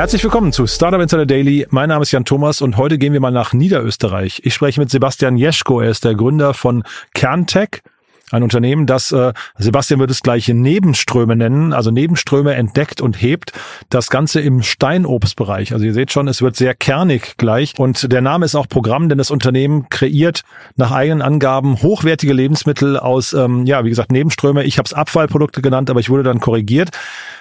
Herzlich willkommen zu Startup Insider Daily. Mein Name ist Jan Thomas und heute gehen wir mal nach Niederösterreich. Ich spreche mit Sebastian Jeschko. Er ist der Gründer von Kerntech. Ein Unternehmen, das äh, Sebastian wird es gleich Nebenströme nennen, also Nebenströme entdeckt und hebt. Das Ganze im Steinobstbereich. Also ihr seht schon, es wird sehr kernig gleich. Und der Name ist auch Programm, denn das Unternehmen kreiert nach eigenen Angaben hochwertige Lebensmittel aus, ähm, ja, wie gesagt, Nebenströme. Ich habe es Abfallprodukte genannt, aber ich wurde dann korrigiert.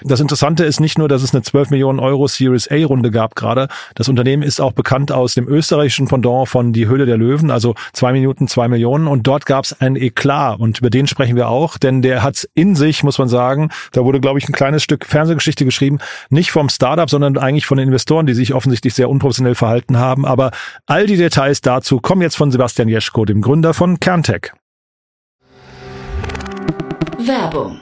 Das Interessante ist nicht nur, dass es eine 12 Millionen Euro Series A Runde gab gerade. Das Unternehmen ist auch bekannt aus dem österreichischen Pendant von Die Höhle der Löwen, also zwei Minuten, zwei Millionen. Und dort gab es ein Eklat und über den sprechen wir auch, denn der hat's in sich, muss man sagen. Da wurde, glaube ich, ein kleines Stück Fernsehgeschichte geschrieben, nicht vom Startup, sondern eigentlich von den Investoren, die sich offensichtlich sehr unprofessionell verhalten haben. Aber all die Details dazu kommen jetzt von Sebastian Jeschko, dem Gründer von Kerntech. Werbung.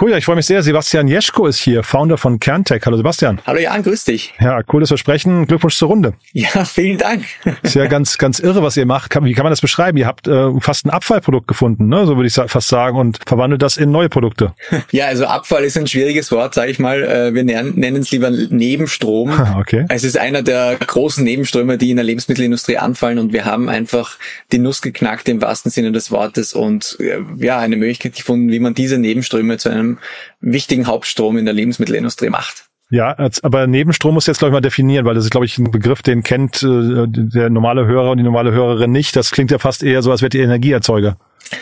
Cool, ja, ich freue mich sehr. Sebastian Jeschko ist hier, Founder von Kerntech. Hallo Sebastian. Hallo Jan, grüß dich. Ja, cooles Versprechen. Glückwunsch zur Runde. Ja, vielen Dank. Ist ja ganz, ganz irre, was ihr macht. Wie kann man das beschreiben? Ihr habt äh, fast ein Abfallprodukt gefunden, ne? so würde ich fast sagen, und verwandelt das in neue Produkte. Ja, also Abfall ist ein schwieriges Wort, sage ich mal. Äh, wir nennen es lieber Nebenstrom. Okay. Es ist einer der großen Nebenströme, die in der Lebensmittelindustrie anfallen und wir haben einfach die Nuss geknackt im wahrsten Sinne des Wortes und äh, ja, eine Möglichkeit gefunden, wie man diese Nebenströme zu einem wichtigen Hauptstrom in der Lebensmittelindustrie macht. Ja, aber Nebenstrom muss jetzt, glaube ich, mal definieren, weil das ist, glaube ich, ein Begriff, den kennt äh, der normale Hörer und die normale Hörerin nicht. Das klingt ja fast eher so, als wäre die Energieerzeuger.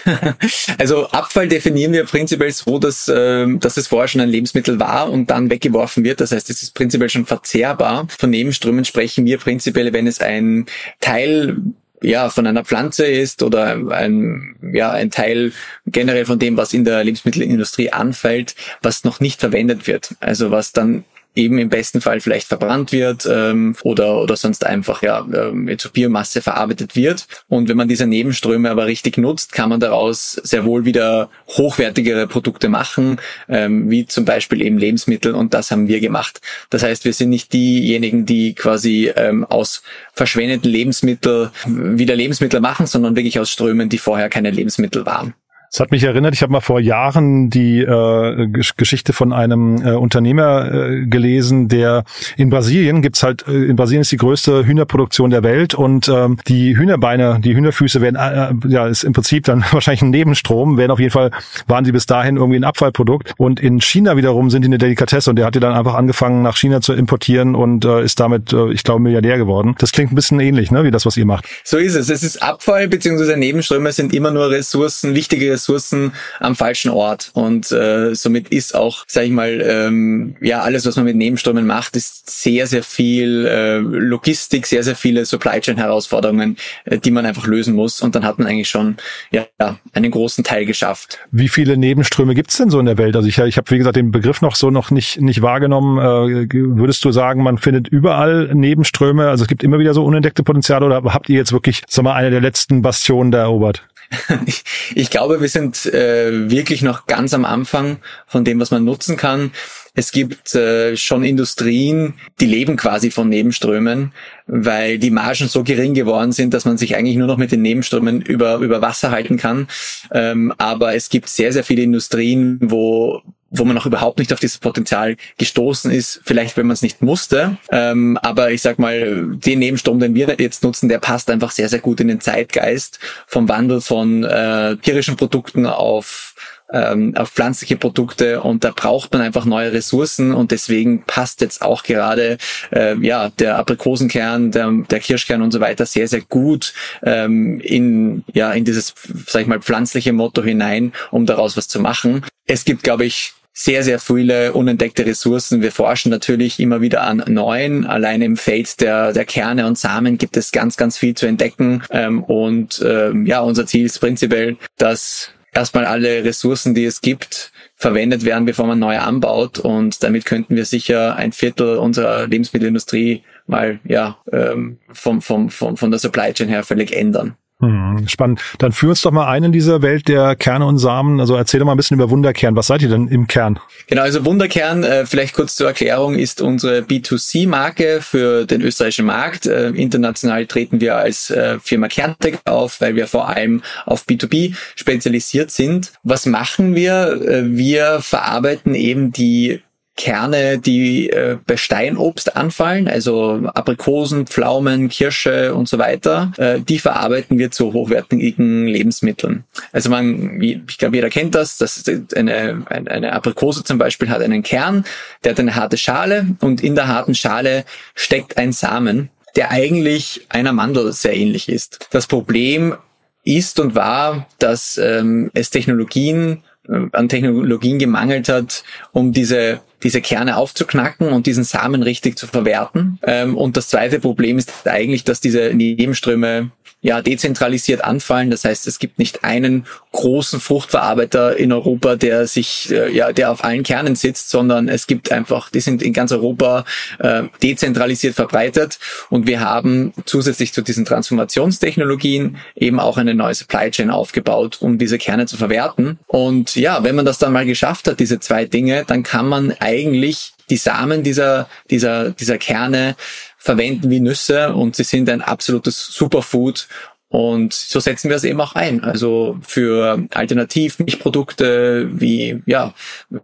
Also Abfall definieren wir prinzipiell so, dass, äh, dass es vorher schon ein Lebensmittel war und dann weggeworfen wird. Das heißt, es ist prinzipiell schon verzehrbar. Von Nebenströmen sprechen wir prinzipiell, wenn es ein Teil ja, von einer Pflanze ist oder ein, ja, ein Teil generell von dem, was in der Lebensmittelindustrie anfällt, was noch nicht verwendet wird. Also was dann eben im besten Fall vielleicht verbrannt wird ähm, oder oder sonst einfach ja ähm, zur Biomasse verarbeitet wird. Und wenn man diese Nebenströme aber richtig nutzt, kann man daraus sehr wohl wieder hochwertigere Produkte machen, ähm, wie zum Beispiel eben Lebensmittel. Und das haben wir gemacht. Das heißt, wir sind nicht diejenigen, die quasi ähm, aus verschwendeten Lebensmitteln wieder Lebensmittel machen, sondern wirklich aus Strömen, die vorher keine Lebensmittel waren. Es hat mich erinnert, ich habe mal vor Jahren die äh, Geschichte von einem äh, Unternehmer äh, gelesen, der in Brasilien gibt's halt, äh, in Brasilien ist die größte Hühnerproduktion der Welt und ähm, die Hühnerbeine, die Hühnerfüße werden, äh, äh, ja, ist im Prinzip dann wahrscheinlich ein Nebenstrom, werden auf jeden Fall, waren sie bis dahin irgendwie ein Abfallprodukt und in China wiederum sind die eine Delikatesse und der hat die dann einfach angefangen nach China zu importieren und äh, ist damit, äh, ich glaube, Milliardär geworden. Das klingt ein bisschen ähnlich, ne, wie das, was ihr macht. So ist es. Es ist Abfall beziehungsweise Nebenströme sind immer nur Ressourcen, wichtige Ressourcen Ressourcen am falschen Ort. Und äh, somit ist auch, sage ich mal, ähm, ja, alles, was man mit Nebenströmen macht, ist sehr, sehr viel äh, Logistik, sehr, sehr viele Supply Chain Herausforderungen, äh, die man einfach lösen muss. Und dann hat man eigentlich schon ja, einen großen Teil geschafft. Wie viele Nebenströme gibt's denn so in der Welt? Also ich, ich habe, wie gesagt, den Begriff noch so noch nicht, nicht wahrgenommen. Äh, würdest du sagen, man findet überall Nebenströme? Also es gibt immer wieder so unentdeckte Potenziale oder habt ihr jetzt wirklich, sag mal, eine der letzten Bastionen da erobert? ich glaube, wir sind äh, wirklich noch ganz am Anfang von dem, was man nutzen kann. Es gibt äh, schon Industrien, die leben quasi von Nebenströmen, weil die Margen so gering geworden sind, dass man sich eigentlich nur noch mit den Nebenströmen über, über Wasser halten kann. Ähm, aber es gibt sehr, sehr viele Industrien, wo wo man noch überhaupt nicht auf dieses Potenzial gestoßen ist, vielleicht wenn man es nicht musste. Ähm, aber ich sag mal, den Nebenstrom, den wir jetzt nutzen, der passt einfach sehr, sehr gut in den Zeitgeist vom Wandel von äh, tierischen Produkten auf ähm, auf pflanzliche Produkte und da braucht man einfach neue Ressourcen und deswegen passt jetzt auch gerade äh, ja der Aprikosenkern, der, der Kirschkern und so weiter sehr sehr gut ähm, in ja in dieses sag ich mal pflanzliche Motto hinein, um daraus was zu machen. Es gibt glaube ich sehr, sehr viele unentdeckte Ressourcen. Wir forschen natürlich immer wieder an neuen. Allein im Feld der, der Kerne und Samen gibt es ganz, ganz viel zu entdecken. Ähm, und ähm, ja, unser Ziel ist prinzipiell, dass erstmal alle Ressourcen, die es gibt, verwendet werden, bevor man neu anbaut. Und damit könnten wir sicher ein Viertel unserer Lebensmittelindustrie mal ja ähm, vom, vom, vom, von der Supply Chain her völlig ändern. Hm, spannend. Dann führ uns doch mal ein in dieser Welt der Kerne und Samen. Also erzähl doch mal ein bisschen über Wunderkern. Was seid ihr denn im Kern? Genau, also Wunderkern, äh, vielleicht kurz zur Erklärung, ist unsere B2C-Marke für den österreichischen Markt. Äh, international treten wir als äh, Firma Kerntech auf, weil wir vor allem auf B2B spezialisiert sind. Was machen wir? Wir verarbeiten eben die Kerne, die äh, bei Steinobst anfallen, also Aprikosen, Pflaumen, Kirsche und so weiter, äh, die verarbeiten wir zu hochwertigen Lebensmitteln. Also man, ich glaube, jeder kennt das, das eine, eine Aprikose zum Beispiel hat einen Kern, der hat eine harte Schale und in der harten Schale steckt ein Samen, der eigentlich einer Mandel sehr ähnlich ist. Das Problem ist und war, dass ähm, es Technologien äh, an Technologien gemangelt hat, um diese diese Kerne aufzuknacken und diesen Samen richtig zu verwerten. Ähm, und das zweite Problem ist eigentlich, dass diese Nebenströme ja dezentralisiert anfallen. Das heißt, es gibt nicht einen großen Fruchtverarbeiter in Europa, der sich äh, ja der auf allen Kernen sitzt, sondern es gibt einfach, die sind in ganz Europa äh, dezentralisiert verbreitet und wir haben zusätzlich zu diesen Transformationstechnologien eben auch eine neue Supply Chain aufgebaut, um diese Kerne zu verwerten. Und ja, wenn man das dann mal geschafft hat, diese zwei Dinge, dann kann man eigentlich die Samen dieser, dieser, dieser Kerne verwenden wie Nüsse und sie sind ein absolutes Superfood und so setzen wir es eben auch ein. Also für Alternativ-Milchprodukte wie, ja,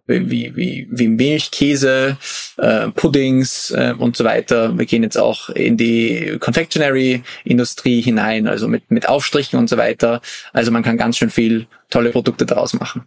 wie, wie, wie Milch, Käse, äh, Puddings äh, und so weiter. Wir gehen jetzt auch in die Confectionery-Industrie hinein, also mit, mit Aufstrichen und so weiter. Also man kann ganz schön viel tolle Produkte daraus machen.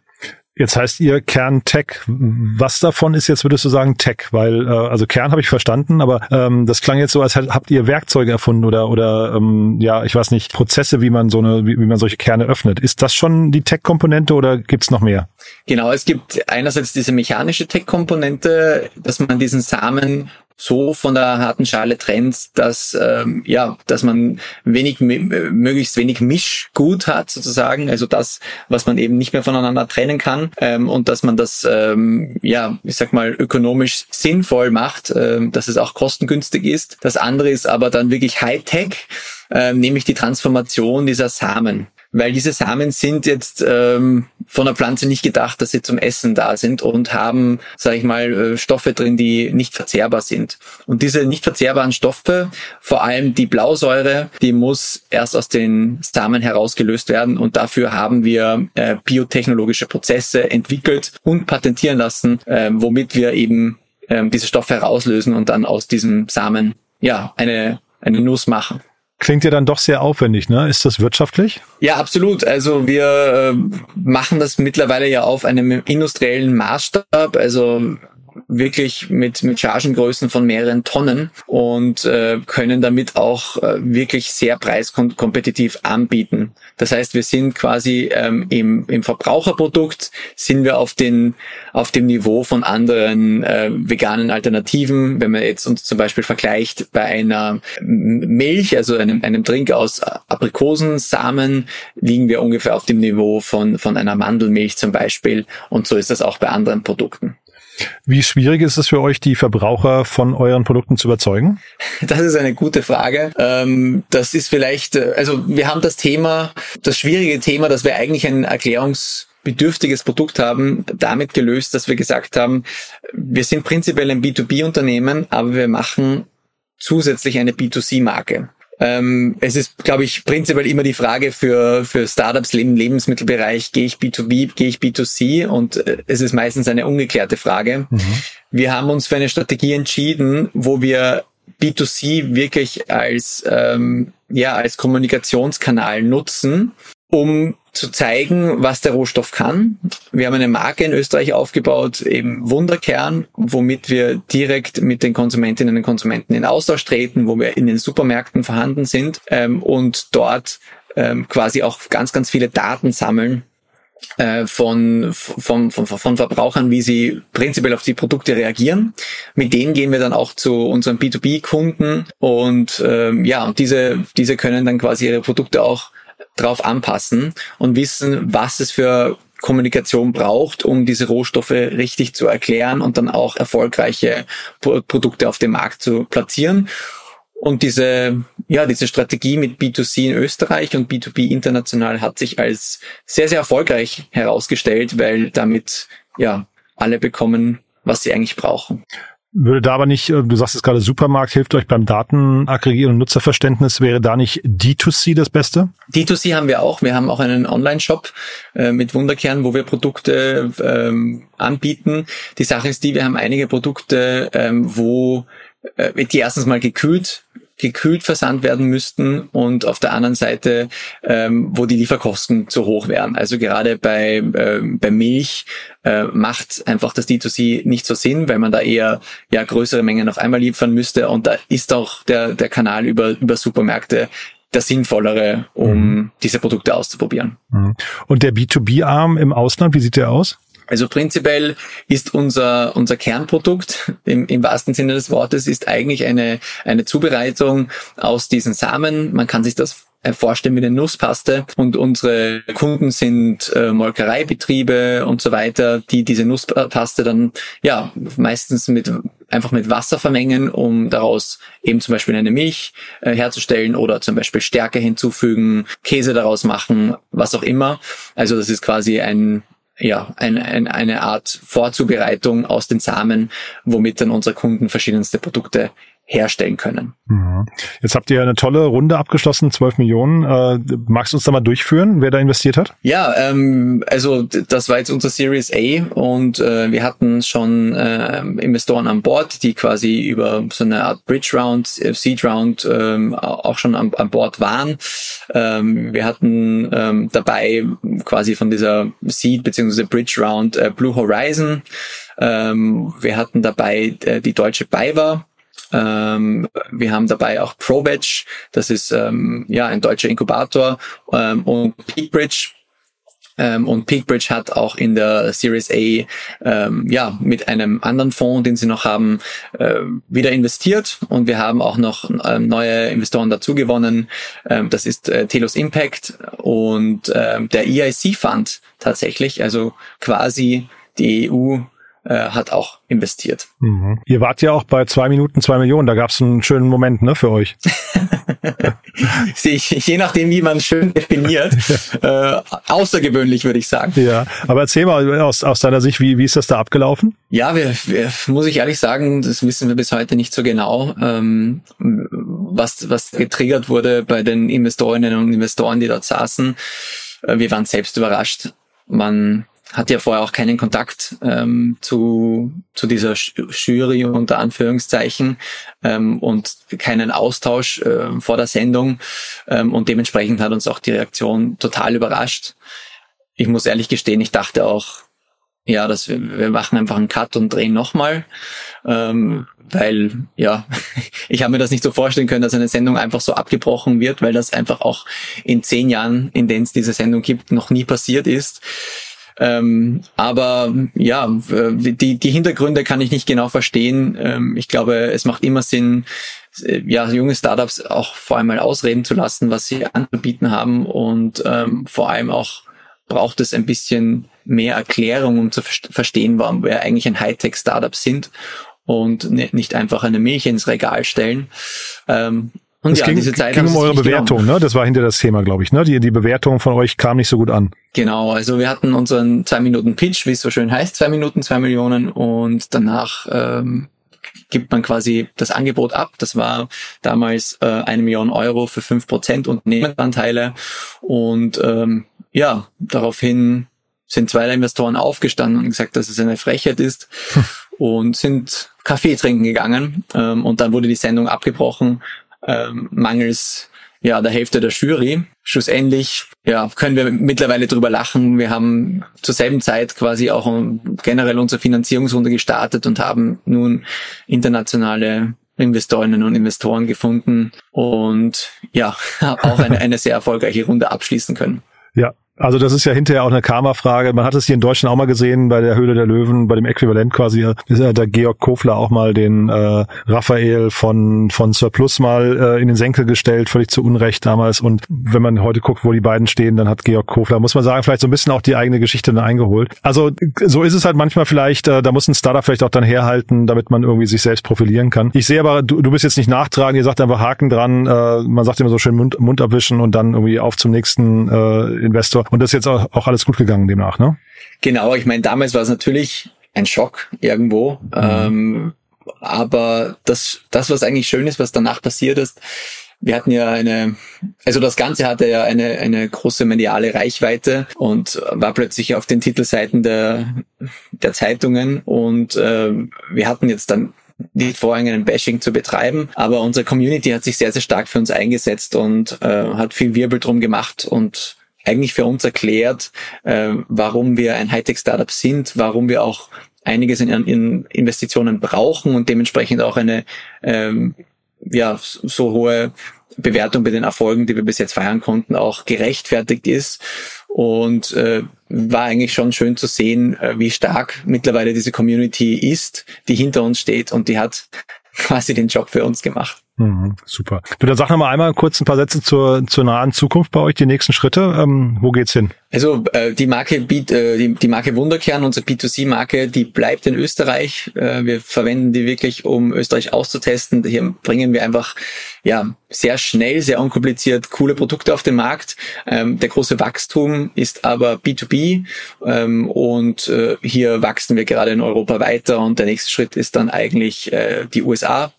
Jetzt heißt ihr Kern Tech. Was davon ist jetzt, würdest du sagen, Tech? Weil, äh, also Kern habe ich verstanden, aber ähm, das klang jetzt so, als habt ihr Werkzeuge erfunden oder oder ähm, ja, ich weiß nicht, Prozesse, wie man so eine, wie, wie man solche Kerne öffnet. Ist das schon die Tech-Komponente oder gibt's noch mehr? Genau, es gibt einerseits diese mechanische Tech-Komponente, dass man diesen Samen so von der harten Schale trennt, dass ähm, ja, dass man wenig möglichst wenig Mischgut hat sozusagen, also das, was man eben nicht mehr voneinander trennen kann ähm, und dass man das ähm, ja, ich sag mal ökonomisch sinnvoll macht, ähm, dass es auch kostengünstig ist. Das andere ist aber dann wirklich Hightech, ähm, nämlich die Transformation dieser Samen weil diese Samen sind jetzt ähm, von der Pflanze nicht gedacht, dass sie zum Essen da sind und haben, sage ich mal, äh, Stoffe drin, die nicht verzehrbar sind. Und diese nicht verzehrbaren Stoffe, vor allem die Blausäure, die muss erst aus den Samen herausgelöst werden und dafür haben wir äh, biotechnologische Prozesse entwickelt und patentieren lassen, äh, womit wir eben äh, diese Stoffe herauslösen und dann aus diesem Samen ja eine eine Nuss machen. Klingt ja dann doch sehr aufwendig, ne? Ist das wirtschaftlich? Ja, absolut. Also wir äh, machen das mittlerweile ja auf einem industriellen Maßstab. Also wirklich mit, mit Chargengrößen von mehreren Tonnen und äh, können damit auch äh, wirklich sehr preiskompetitiv anbieten. Das heißt, wir sind quasi ähm, im, im Verbraucherprodukt sind wir auf, den, auf dem Niveau von anderen äh, veganen Alternativen. Wenn man jetzt uns zum Beispiel vergleicht bei einer Milch, also einem, einem Drink aus Aprikosensamen, liegen wir ungefähr auf dem Niveau von, von einer Mandelmilch zum Beispiel. Und so ist das auch bei anderen Produkten. Wie schwierig ist es für euch, die Verbraucher von euren Produkten zu überzeugen? Das ist eine gute Frage. Ähm, das ist vielleicht, äh, also wir haben das Thema, das schwierige Thema, dass wir eigentlich ein erklärungsbedürftiges Produkt haben, damit gelöst, dass wir gesagt haben, wir sind prinzipiell ein B2B-Unternehmen, aber wir machen zusätzlich eine B2C-Marke. Ähm, es ist, glaube ich, prinzipiell immer die Frage für, für Startups im Lebensmittelbereich, gehe ich B2B, gehe ich B2C? Und äh, es ist meistens eine ungeklärte Frage. Mhm. Wir haben uns für eine Strategie entschieden, wo wir B2C wirklich als, ähm, ja, als Kommunikationskanal nutzen, um zu zeigen, was der Rohstoff kann. Wir haben eine Marke in Österreich aufgebaut, eben Wunderkern, womit wir direkt mit den Konsumentinnen und Konsumenten in Austausch treten, wo wir in den Supermärkten vorhanden sind ähm, und dort ähm, quasi auch ganz, ganz viele Daten sammeln äh, von, von, von, von Verbrauchern, wie sie prinzipiell auf die Produkte reagieren. Mit denen gehen wir dann auch zu unseren B2B-Kunden und ähm, ja, und diese, diese können dann quasi ihre Produkte auch drauf anpassen und wissen, was es für Kommunikation braucht, um diese Rohstoffe richtig zu erklären und dann auch erfolgreiche Produkte auf dem Markt zu platzieren. Und diese, ja, diese Strategie mit B2C in Österreich und B2B international hat sich als sehr, sehr erfolgreich herausgestellt, weil damit, ja, alle bekommen, was sie eigentlich brauchen. Würde da aber nicht, äh, du sagst es gerade, Supermarkt hilft euch beim Datenaggregieren und Nutzerverständnis, wäre da nicht D2C das Beste? D2C haben wir auch. Wir haben auch einen Online-Shop äh, mit Wunderkern, wo wir Produkte ähm, anbieten. Die Sache ist die, wir haben einige Produkte, ähm, wo äh, die erstens mal gekühlt gekühlt versandt werden müssten und auf der anderen Seite, ähm, wo die Lieferkosten zu hoch wären. Also gerade bei, äh, bei Milch äh, macht einfach das D2C nicht so Sinn, weil man da eher ja größere Mengen auf einmal liefern müsste und da ist auch der, der Kanal über, über Supermärkte der sinnvollere, um mhm. diese Produkte auszuprobieren. Mhm. Und der B2B-Arm im Ausland, wie sieht der aus? Also prinzipiell ist unser, unser Kernprodukt im, im wahrsten Sinne des Wortes ist eigentlich eine, eine Zubereitung aus diesen Samen. Man kann sich das vorstellen mit der Nusspaste und unsere Kunden sind äh, Molkereibetriebe und so weiter, die diese Nusspaste dann ja meistens mit einfach mit Wasser vermengen, um daraus eben zum Beispiel eine Milch äh, herzustellen oder zum Beispiel Stärke hinzufügen, Käse daraus machen, was auch immer. Also das ist quasi ein ja, ein, ein, eine Art Vorzubereitung aus den Samen, womit dann unsere Kunden verschiedenste Produkte herstellen können. Mhm. Jetzt habt ihr eine tolle Runde abgeschlossen, 12 Millionen. Äh, magst du uns da mal durchführen, wer da investiert hat? Ja, ähm, also das war jetzt unser Series A und äh, wir hatten schon äh, Investoren an Bord, die quasi über so eine Art Bridge Round, äh, Seed Round ähm, auch schon an, an Bord waren. Ähm, wir hatten ähm, dabei quasi von dieser Seed bzw. Bridge Round äh, Blue Horizon. Ähm, wir hatten dabei äh, die deutsche BayWa, ähm, wir haben dabei auch ProBatch, das ist ähm, ja ein deutscher Inkubator ähm, und Peakbridge. Ähm, und Peakbridge hat auch in der Series A ähm, ja mit einem anderen Fonds, den sie noch haben, äh, wieder investiert und wir haben auch noch ähm, neue Investoren dazu gewonnen. Das ist äh, Telos Impact und der EIC Fund tatsächlich, also quasi die EU äh, hat auch investiert. Mhm. Ihr wart ja auch bei zwei Minuten zwei Millionen, da gab es einen schönen Moment ne, für euch. Je nachdem, wie man schön definiert, äh, außergewöhnlich würde ich sagen. Ja, aber erzähl mal aus, aus deiner Sicht, wie, wie ist das da abgelaufen? Ja, wir, wir, muss ich ehrlich sagen, das wissen wir bis heute nicht so genau, ähm, was, was getriggert wurde bei den Investorinnen und Investoren, die dort saßen. Äh, wir waren selbst überrascht. Man hatte ja vorher auch keinen Kontakt ähm, zu, zu dieser Jury unter Anführungszeichen ähm, und keinen Austausch äh, vor der Sendung ähm, und dementsprechend hat uns auch die Reaktion total überrascht. Ich muss ehrlich gestehen, ich dachte auch, ja, dass wir, wir machen einfach einen Cut und drehen nochmal, ähm, weil ja, ich habe mir das nicht so vorstellen können, dass eine Sendung einfach so abgebrochen wird, weil das einfach auch in zehn Jahren, in denen es diese Sendung gibt, noch nie passiert ist. Ähm, aber ja, die, die Hintergründe kann ich nicht genau verstehen. Ähm, ich glaube, es macht immer Sinn, äh, ja, junge Startups auch vor allem mal ausreden zu lassen, was sie anzubieten haben und ähm, vor allem auch braucht es ein bisschen mehr Erklärung, um zu verstehen, warum wir eigentlich ein Hightech-Startup sind und nicht einfach eine Milch ins Regal stellen. Ähm, und es ja, ging, diese Zeit ging um eure Bewertung, ne? Das war hinter das Thema, glaube ich, ne? Die, die Bewertung von euch kam nicht so gut an. Genau, also wir hatten unseren zwei Minuten Pitch, wie es so schön heißt, zwei Minuten, zwei Millionen und danach ähm, gibt man quasi das Angebot ab. Das war damals äh, eine Million Euro für fünf Prozent Unternehmensanteile und ähm, ja, daraufhin sind zwei Investoren aufgestanden und gesagt, dass es eine Frechheit ist und sind Kaffee trinken gegangen ähm, und dann wurde die Sendung abgebrochen ähm, mangels ja, der Hälfte der Jury. Schlussendlich ja, können wir mittlerweile drüber lachen. Wir haben zur selben Zeit quasi auch generell unsere Finanzierungsrunde gestartet und haben nun internationale Investorinnen und Investoren gefunden und ja, auch eine, eine sehr erfolgreiche Runde abschließen können. Ja, also das ist ja hinterher auch eine Karma-Frage. Man hat es hier in Deutschland auch mal gesehen bei der Höhle der Löwen, bei dem Äquivalent quasi. Ist ja der Georg Kofler auch mal den äh, Raphael von von Surplus mal äh, in den Senkel gestellt, völlig zu Unrecht damals. Und wenn man heute guckt, wo die beiden stehen, dann hat Georg Kofler, muss man sagen, vielleicht so ein bisschen auch die eigene Geschichte dann eingeholt. Also so ist es halt manchmal vielleicht. Äh, da muss ein Startup vielleicht auch dann herhalten, damit man irgendwie sich selbst profilieren kann. Ich sehe aber, du, du bist jetzt nicht nachtragen. Ihr sagt einfach Haken dran. Äh, man sagt immer so schön Mund, Mund abwischen und dann irgendwie auf zum nächsten äh, Investor. Und das ist jetzt auch, auch alles gut gegangen demnach, ne? Genau, ich meine, damals war es natürlich ein Schock irgendwo. Mhm. Ähm, aber das, das, was eigentlich schön ist, was danach passiert ist, wir hatten ja eine, also das Ganze hatte ja eine, eine große mediale Reichweite und war plötzlich auf den Titelseiten der, der Zeitungen und äh, wir hatten jetzt dann nicht vor, einen Bashing zu betreiben, aber unsere Community hat sich sehr, sehr stark für uns eingesetzt und äh, hat viel Wirbel drum gemacht und eigentlich für uns erklärt, äh, warum wir ein Hightech-Startup sind, warum wir auch einiges in, in, Investitionen brauchen und dementsprechend auch eine ähm, ja so hohe Bewertung bei den Erfolgen, die wir bis jetzt feiern konnten, auch gerechtfertigt ist. Und äh, war eigentlich schon schön zu sehen, äh, wie stark mittlerweile diese Community ist, die hinter uns steht und die hat quasi den Job für uns gemacht. Mhm, super. Du, dann sag noch mal einmal kurz ein paar Sätze zur, zur nahen Zukunft bei euch, die nächsten Schritte. Ähm, wo geht's hin? Also äh, die Marke äh, die, die Marke Wunderkern, unsere B2C-Marke, die bleibt in Österreich. Äh, wir verwenden die wirklich, um Österreich auszutesten. Hier bringen wir einfach ja sehr schnell, sehr unkompliziert coole Produkte auf den Markt. Ähm, der große Wachstum ist aber B2B ähm, und äh, hier wachsen wir gerade in Europa weiter und der nächste Schritt ist dann eigentlich äh, die USA.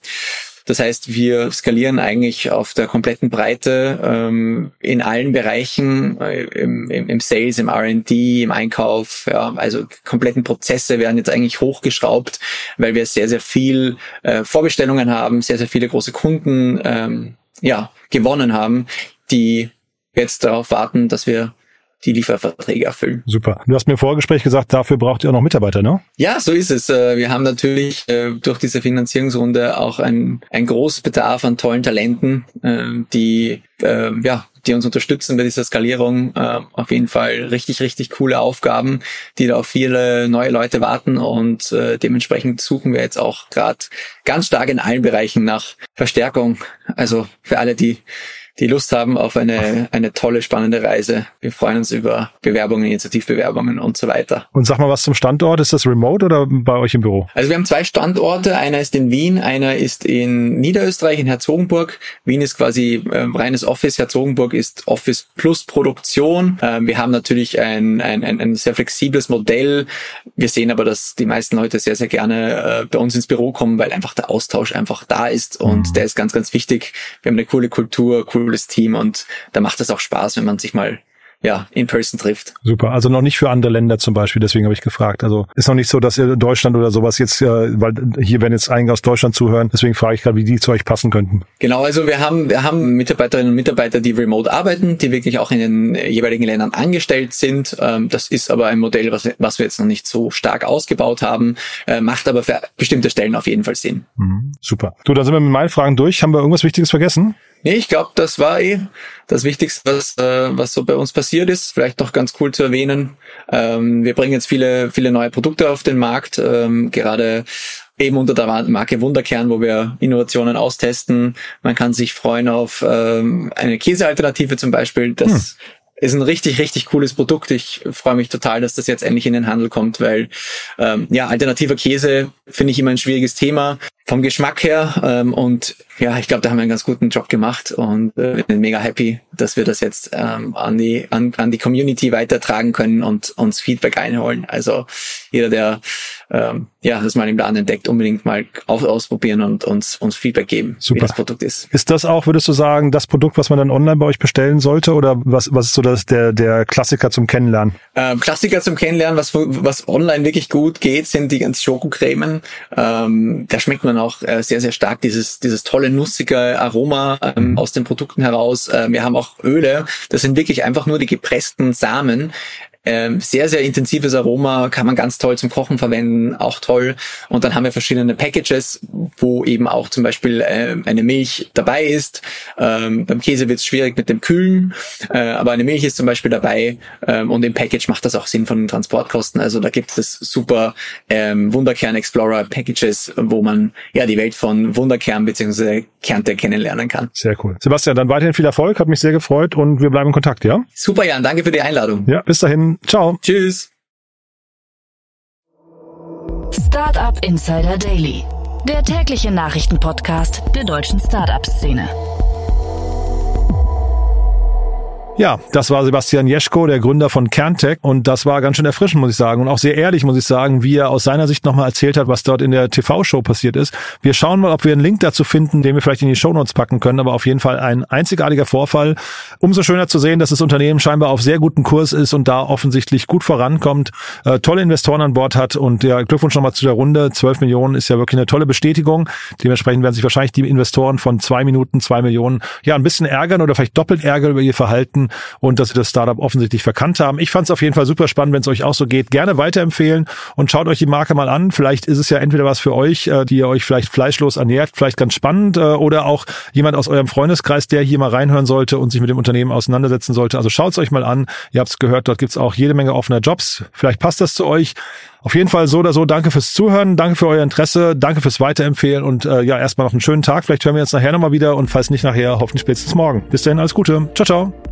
Das heißt, wir skalieren eigentlich auf der kompletten Breite ähm, in allen Bereichen, äh, im, im, Sales, im R&D, im Einkauf. Ja, also kompletten Prozesse werden jetzt eigentlich hochgeschraubt, weil wir sehr, sehr viel äh, Vorbestellungen haben, sehr, sehr viele große Kunden ähm, ja, gewonnen haben, die jetzt darauf warten, dass wir die Lieferverträge erfüllen. Super. Du hast mir im Vorgespräch gesagt, dafür braucht ihr auch noch Mitarbeiter, ne? Ja, so ist es. Äh, wir haben natürlich äh, durch diese Finanzierungsrunde auch ein, ein großes Bedarf an tollen Talenten, äh, die ja, die uns unterstützen bei dieser Skalierung. Auf jeden Fall richtig, richtig coole Aufgaben, die da auf viele neue Leute warten und dementsprechend suchen wir jetzt auch gerade ganz stark in allen Bereichen nach Verstärkung. Also für alle, die die Lust haben auf eine, eine tolle, spannende Reise. Wir freuen uns über Bewerbungen, Initiativbewerbungen und so weiter. Und sag mal was zum Standort. Ist das remote oder bei euch im Büro? Also wir haben zwei Standorte. Einer ist in Wien, einer ist in Niederösterreich, in Herzogenburg. Wien ist quasi äh, reines Office. Herzogenburg ist Office plus Produktion. Äh, wir haben natürlich ein, ein, ein, ein sehr flexibles Modell. Wir sehen aber, dass die meisten Leute sehr, sehr gerne äh, bei uns ins Büro kommen, weil einfach der Austausch einfach da ist und mhm. der ist ganz, ganz wichtig. Wir haben eine coole Kultur, cool cooles Team und da macht es auch Spaß, wenn man sich mal ja, in person trifft. Super. Also noch nicht für andere Länder zum Beispiel, deswegen habe ich gefragt. Also ist noch nicht so, dass ihr Deutschland oder sowas jetzt, äh, weil hier werden jetzt einige aus Deutschland zuhören, deswegen frage ich gerade, wie die zu euch passen könnten. Genau, also wir haben, wir haben Mitarbeiterinnen und Mitarbeiter, die remote arbeiten, die wirklich auch in den jeweiligen Ländern angestellt sind. Ähm, das ist aber ein Modell, was, was wir jetzt noch nicht so stark ausgebaut haben, äh, macht aber für bestimmte Stellen auf jeden Fall Sinn. Mhm, super. Du, dann sind wir mit meinen Fragen durch. Haben wir irgendwas Wichtiges vergessen? Nee, ich glaube, das war eh das Wichtigste, was, äh, was so bei uns passiert ist. Vielleicht noch ganz cool zu erwähnen. Ähm, wir bringen jetzt viele, viele neue Produkte auf den Markt, ähm, gerade eben unter der Marke Wunderkern, wo wir Innovationen austesten. Man kann sich freuen auf ähm, eine Käsealternative zum Beispiel. Das hm. ist ein richtig, richtig cooles Produkt. Ich freue mich total, dass das jetzt endlich in den Handel kommt, weil ähm, ja, alternativer Käse finde ich immer ein schwieriges Thema vom Geschmack her. Ähm, und ja, ich glaube, da haben wir einen ganz guten Job gemacht und äh, wir sind mega happy, dass wir das jetzt ähm, an die an, an die Community weitertragen können und uns Feedback einholen. Also jeder, der ähm, ja das mal im Laden entdeckt, unbedingt mal auf, ausprobieren und uns uns Feedback geben, Super. wie das Produkt ist. Ist das auch, würdest du sagen, das Produkt, was man dann online bei euch bestellen sollte, oder was was ist so das der der Klassiker zum Kennenlernen? Ähm, Klassiker zum Kennenlernen, was was online wirklich gut geht, sind die ganzen Schokocremen. Ähm, da schmeckt man auch äh, sehr sehr stark dieses dieses tolle tolle nussige Aroma ähm, aus den Produkten heraus. Äh, wir haben auch Öle. Das sind wirklich einfach nur die gepressten Samen, ähm, sehr, sehr intensives Aroma, kann man ganz toll zum Kochen verwenden, auch toll. Und dann haben wir verschiedene Packages, wo eben auch zum Beispiel äh, eine Milch dabei ist. Ähm, beim Käse wird es schwierig mit dem Kühlen, äh, aber eine Milch ist zum Beispiel dabei ähm, und im Package macht das auch Sinn von den Transportkosten. Also da gibt es super ähm, Wunderkern Explorer Packages, wo man ja die Welt von Wunderkern bzw. Kernte kennenlernen kann. Sehr cool. Sebastian, dann weiterhin viel Erfolg, hat mich sehr gefreut und wir bleiben in Kontakt, ja? Super, Jan, danke für die Einladung. Ja, bis dahin. Ciao. Tschüss. Startup Insider Daily, der tägliche Nachrichtenpodcast der deutschen Startup-Szene. Ja, das war Sebastian Jeschko, der Gründer von Kerntech. Und das war ganz schön erfrischend, muss ich sagen. Und auch sehr ehrlich, muss ich sagen, wie er aus seiner Sicht nochmal erzählt hat, was dort in der TV-Show passiert ist. Wir schauen mal, ob wir einen Link dazu finden, den wir vielleicht in die Shownotes packen können. Aber auf jeden Fall ein einzigartiger Vorfall. Umso schöner zu sehen, dass das Unternehmen scheinbar auf sehr guten Kurs ist und da offensichtlich gut vorankommt, äh, tolle Investoren an Bord hat. Und ja, Glückwunsch nochmal zu der Runde. 12 Millionen ist ja wirklich eine tolle Bestätigung. Dementsprechend werden sich wahrscheinlich die Investoren von zwei Minuten, zwei Millionen, ja, ein bisschen ärgern oder vielleicht doppelt ärgern über ihr Verhalten und dass sie das Startup offensichtlich verkannt haben. Ich fand es auf jeden Fall super spannend, wenn es euch auch so geht. Gerne weiterempfehlen und schaut euch die Marke mal an. Vielleicht ist es ja entweder was für euch, äh, die ihr euch vielleicht fleischlos ernährt, vielleicht ganz spannend, äh, oder auch jemand aus eurem Freundeskreis, der hier mal reinhören sollte und sich mit dem Unternehmen auseinandersetzen sollte. Also schaut es euch mal an. Ihr habt es gehört, dort gibt es auch jede Menge offener Jobs. Vielleicht passt das zu euch. Auf jeden Fall so oder so, danke fürs Zuhören, danke für euer Interesse, danke fürs Weiterempfehlen und äh, ja, erstmal noch einen schönen Tag. Vielleicht hören wir uns nachher nochmal wieder und falls nicht nachher, hoffentlich spätestens morgen. Bis dahin, alles Gute. Ciao, ciao.